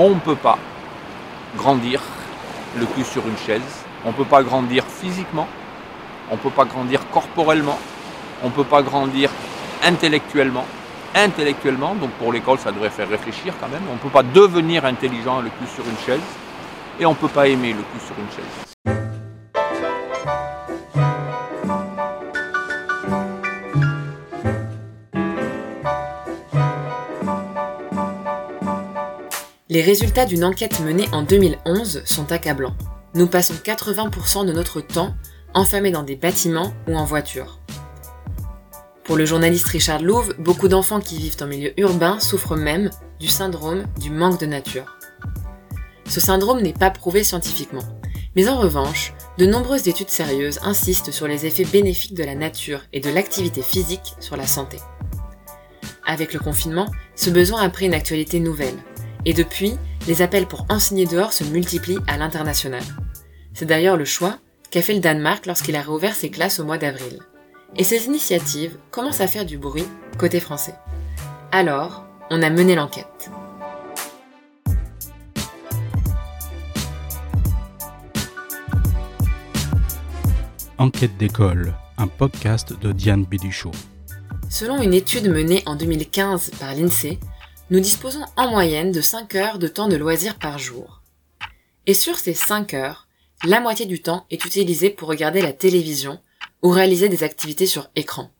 On ne peut pas grandir le cul sur une chaise, on ne peut pas grandir physiquement, on ne peut pas grandir corporellement, on ne peut pas grandir intellectuellement. Intellectuellement, donc pour l'école ça devrait faire réfléchir quand même, on ne peut pas devenir intelligent le cul sur une chaise. Et on ne peut pas aimer le cul sur une chaise. Les résultats d'une enquête menée en 2011 sont accablants. Nous passons 80% de notre temps enfermés dans des bâtiments ou en voiture. Pour le journaliste Richard Louve, beaucoup d'enfants qui vivent en milieu urbain souffrent même du syndrome du manque de nature. Ce syndrome n'est pas prouvé scientifiquement, mais en revanche, de nombreuses études sérieuses insistent sur les effets bénéfiques de la nature et de l'activité physique sur la santé. Avec le confinement, ce besoin a pris une actualité nouvelle, et depuis, les appels pour enseigner dehors se multiplient à l'international. C'est d'ailleurs le choix qu'a fait le Danemark lorsqu'il a réouvert ses classes au mois d'avril. Et ces initiatives commencent à faire du bruit côté français. Alors, on a mené l'enquête. Enquête d'école, un podcast de Diane Biduchot. Selon une étude menée en 2015 par l'INSEE, nous disposons en moyenne de 5 heures de temps de loisirs par jour. Et sur ces 5 heures, la moitié du temps est utilisé pour regarder la télévision ou réaliser des activités sur écran.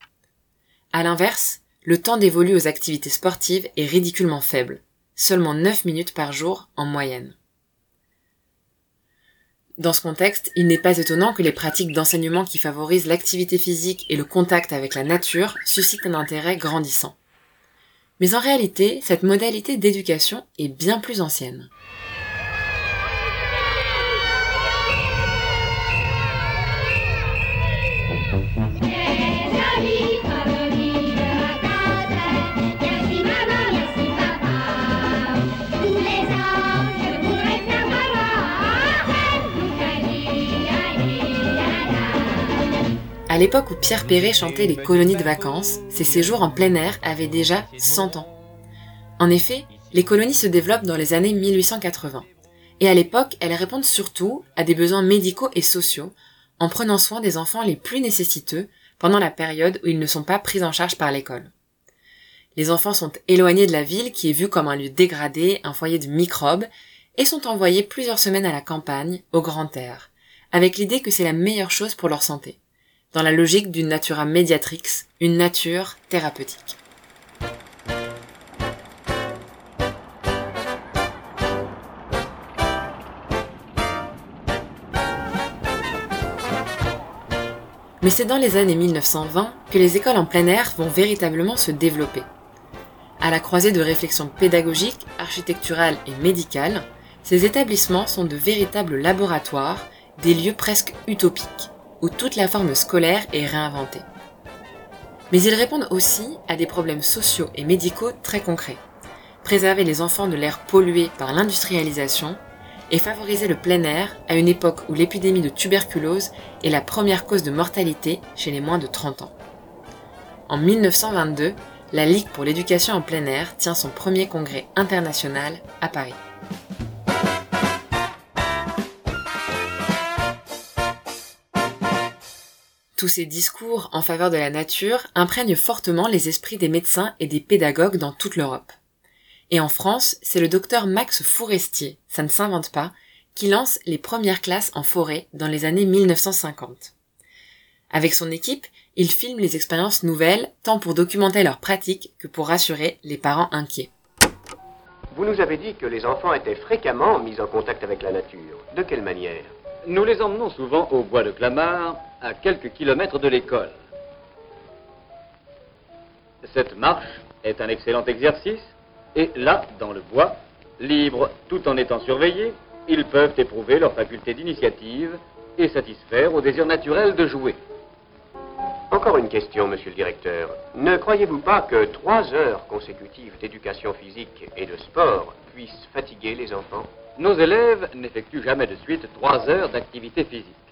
À l'inverse, le temps dévolu aux activités sportives est ridiculement faible, seulement 9 minutes par jour en moyenne. Dans ce contexte, il n'est pas étonnant que les pratiques d'enseignement qui favorisent l'activité physique et le contact avec la nature suscitent un intérêt grandissant. Mais en réalité, cette modalité d'éducation est bien plus ancienne. À l'époque où Pierre Perret chantait les colonies de vacances, ces séjours en plein air avaient déjà 100 ans. En effet, les colonies se développent dans les années 1880. Et à l'époque, elles répondent surtout à des besoins médicaux et sociaux, en prenant soin des enfants les plus nécessiteux pendant la période où ils ne sont pas pris en charge par l'école. Les enfants sont éloignés de la ville qui est vue comme un lieu dégradé, un foyer de microbes, et sont envoyés plusieurs semaines à la campagne, au grand air, avec l'idée que c'est la meilleure chose pour leur santé dans la logique d'une natura mediatrix, une nature thérapeutique. Mais c'est dans les années 1920 que les écoles en plein air vont véritablement se développer. À la croisée de réflexions pédagogiques, architecturales et médicales, ces établissements sont de véritables laboratoires, des lieux presque utopiques où toute la forme scolaire est réinventée. Mais ils répondent aussi à des problèmes sociaux et médicaux très concrets. Préserver les enfants de l'air pollué par l'industrialisation et favoriser le plein air à une époque où l'épidémie de tuberculose est la première cause de mortalité chez les moins de 30 ans. En 1922, la Ligue pour l'éducation en plein air tient son premier congrès international à Paris. Tous ces discours en faveur de la nature imprègnent fortement les esprits des médecins et des pédagogues dans toute l'Europe. Et en France, c'est le docteur Max Fourestier, ça ne s'invente pas, qui lance les premières classes en forêt dans les années 1950. Avec son équipe, il filme les expériences nouvelles, tant pour documenter leurs pratiques que pour rassurer les parents inquiets. Vous nous avez dit que les enfants étaient fréquemment mis en contact avec la nature. De quelle manière? Nous les emmenons souvent au bois de Clamart, à quelques kilomètres de l'école. Cette marche est un excellent exercice et là, dans le bois, libres tout en étant surveillés, ils peuvent éprouver leur faculté d'initiative et satisfaire au désir naturel de jouer. Encore une question, monsieur le directeur. Ne croyez-vous pas que trois heures consécutives d'éducation physique et de sport puissent fatiguer les enfants? Nos élèves n'effectuent jamais de suite trois heures d'activité physique.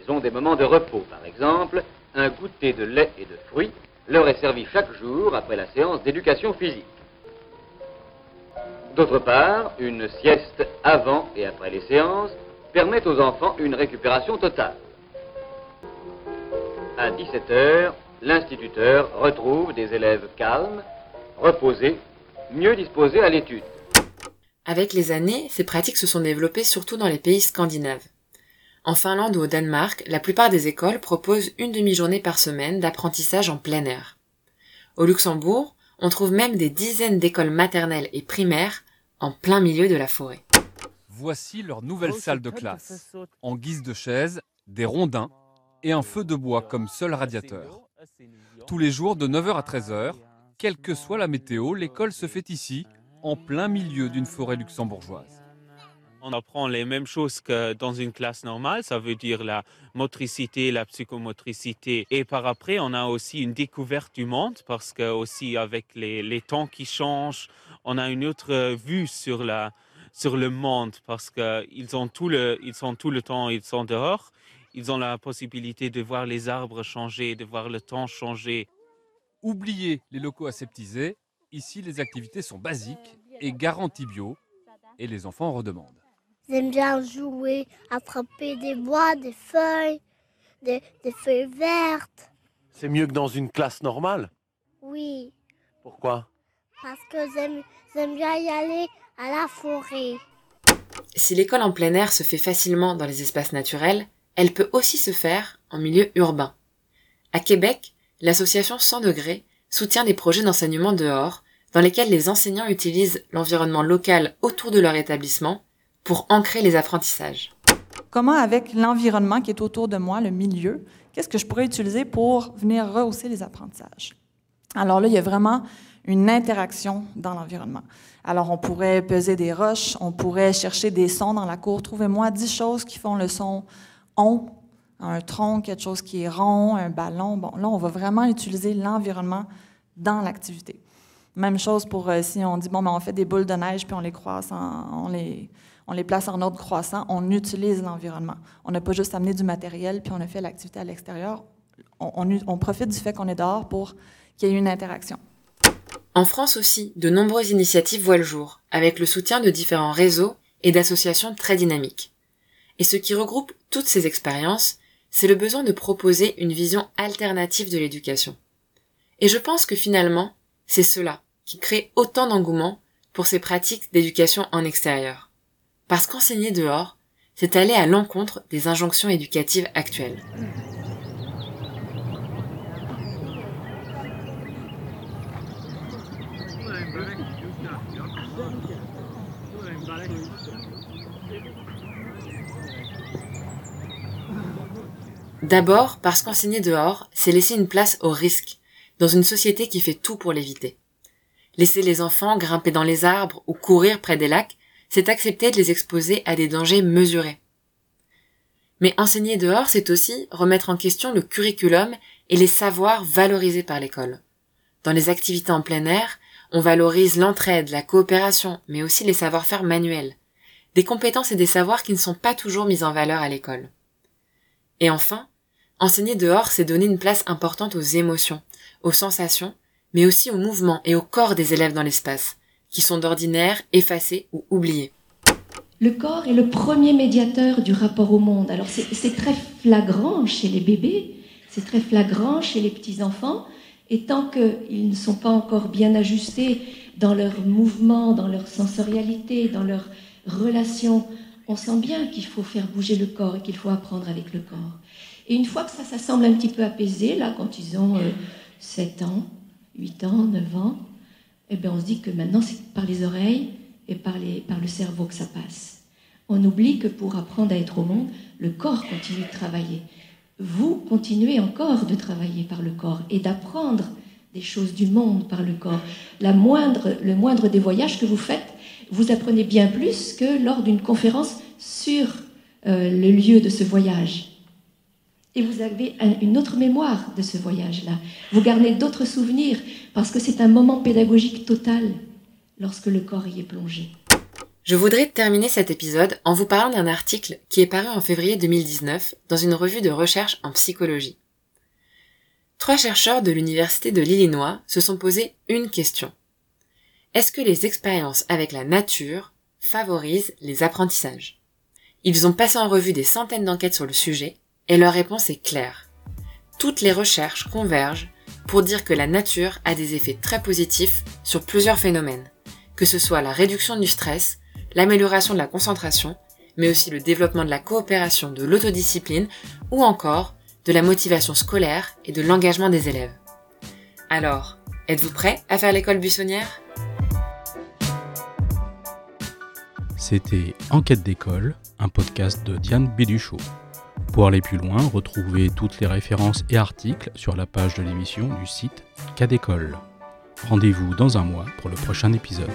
Ils ont des moments de repos, par exemple, un goûter de lait et de fruits leur est servi chaque jour après la séance d'éducation physique. D'autre part, une sieste avant et après les séances permet aux enfants une récupération totale. À 17h, l'instituteur retrouve des élèves calmes, reposés, mieux disposés à l'étude. Avec les années, ces pratiques se sont développées surtout dans les pays scandinaves. En Finlande ou au Danemark, la plupart des écoles proposent une demi-journée par semaine d'apprentissage en plein air. Au Luxembourg, on trouve même des dizaines d'écoles maternelles et primaires en plein milieu de la forêt. Voici leur nouvelle salle de classe. En guise de chaise, des rondins et un feu de bois comme seul radiateur. Tous les jours de 9h à 13h, quelle que soit la météo, l'école se fait ici, en plein milieu d'une forêt luxembourgeoise. On apprend les mêmes choses que dans une classe normale, ça veut dire la motricité, la psychomotricité. Et par après, on a aussi une découverte du monde parce que aussi avec les, les temps qui changent, on a une autre vue sur, la, sur le monde parce qu'ils ont tout le, ils sont tout le temps, ils sont dehors. Ils ont la possibilité de voir les arbres changer, de voir le temps changer. Oubliez les locaux aseptisés. Ici, les activités sont basiques et garanties bio. Et les enfants redemandent. J'aime bien jouer, attraper des bois, des feuilles, des, des feuilles vertes. C'est mieux que dans une classe normale? Oui, Pourquoi? Parce que j'aime j'aime bien y aller à la forêt. Si l'école en plein air se fait facilement dans les espaces naturels, elle peut aussi se faire en milieu urbain. À Québec, l'association 100 degrés soutient des projets d'enseignement dehors dans lesquels les enseignants utilisent l'environnement local autour de leur établissement pour ancrer les apprentissages. Comment avec l'environnement qui est autour de moi, le milieu, qu'est-ce que je pourrais utiliser pour venir rehausser les apprentissages? Alors là, il y a vraiment une interaction dans l'environnement. Alors, on pourrait peser des roches, on pourrait chercher des sons dans la cour. Trouvez-moi dix choses qui font le son on, un tronc, quelque chose qui est rond, un ballon. Bon, là, on va vraiment utiliser l'environnement dans l'activité. Même chose pour euh, si on dit, bon, ben, on fait des boules de neige puis on les croise, on les, on les place en ordre croissant, on utilise l'environnement. On n'a pas juste amené du matériel puis on a fait l'activité à l'extérieur. On, on profite du fait qu'on est dehors pour qu'il y ait une interaction. En France aussi, de nombreuses initiatives voient le jour, avec le soutien de différents réseaux et d'associations très dynamiques. Et ce qui regroupe toutes ces expériences, c'est le besoin de proposer une vision alternative de l'éducation. Et je pense que finalement, c'est cela qui crée autant d'engouement pour ces pratiques d'éducation en extérieur. Parce qu'enseigner dehors, c'est aller à l'encontre des injonctions éducatives actuelles. D'abord parce qu'enseigner dehors, c'est laisser une place au risque, dans une société qui fait tout pour l'éviter. Laisser les enfants grimper dans les arbres ou courir près des lacs, c'est accepter de les exposer à des dangers mesurés. Mais enseigner dehors, c'est aussi remettre en question le curriculum et les savoirs valorisés par l'école. Dans les activités en plein air, on valorise l'entraide, la coopération, mais aussi les savoir-faire manuels, des compétences et des savoirs qui ne sont pas toujours mis en valeur à l'école. Et enfin, enseigner dehors, c'est donner une place importante aux émotions, aux sensations, mais aussi au mouvement et au corps des élèves dans l'espace, qui sont d'ordinaire effacés ou oubliés. Le corps est le premier médiateur du rapport au monde. Alors c'est c'est très flagrant chez les bébés, c'est très flagrant chez les petits-enfants, et tant qu'ils ne sont pas encore bien ajustés dans leur mouvement, dans leur sensorialité, dans leur relation, on sent bien qu'il faut faire bouger le corps et qu'il faut apprendre avec le corps. Et une fois que ça, ça semble un petit peu apaisé, là, quand ils ont euh, 7 ans, 8 ans, 9 ans, eh bien, on se dit que maintenant, c'est par les oreilles et par, le cerveau que ça passe. On oublie que pour apprendre à être au monde, le corps continue de travailler. Vous continuez encore de travailler par le corps et d'apprendre des choses du monde par le corps. La moindre, le moindre des voyages que vous faites, vous apprenez bien plus que lors d'une conférence sur euh, le lieu de ce voyage. Et vous avez un- une autre mémoire de ce voyage-là. Vous gardez d'autres souvenirs parce que c'est un moment pédagogique total lorsque le corps y est plongé. Je voudrais terminer cet épisode en vous parlant d'un article qui est paru en février 2019 dans une revue de recherche en psychologie. Trois chercheurs de l'Université de l'Illinois se sont posé une question. Est-ce que les expériences avec la nature favorisent les apprentissages? Ils ont passé en revue des centaines d'enquêtes sur le sujet et leur réponse est claire. Toutes les recherches convergent pour dire que la nature a des effets très positifs sur plusieurs phénomènes, que ce soit la réduction du stress, l'amélioration de la concentration, mais aussi le développement de la coopération, de l'autodiscipline ou encore de la motivation scolaire et de l'engagement des élèves. Alors, êtes-vous prêt à faire l'école buissonnière? C'était Enquête d'école, un podcast de Diane Béduchot. Pour aller plus loin, retrouvez toutes les références et articles sur la page de l'émission du site Cas d'école. Rendez-vous dans un mois pour le prochain épisode.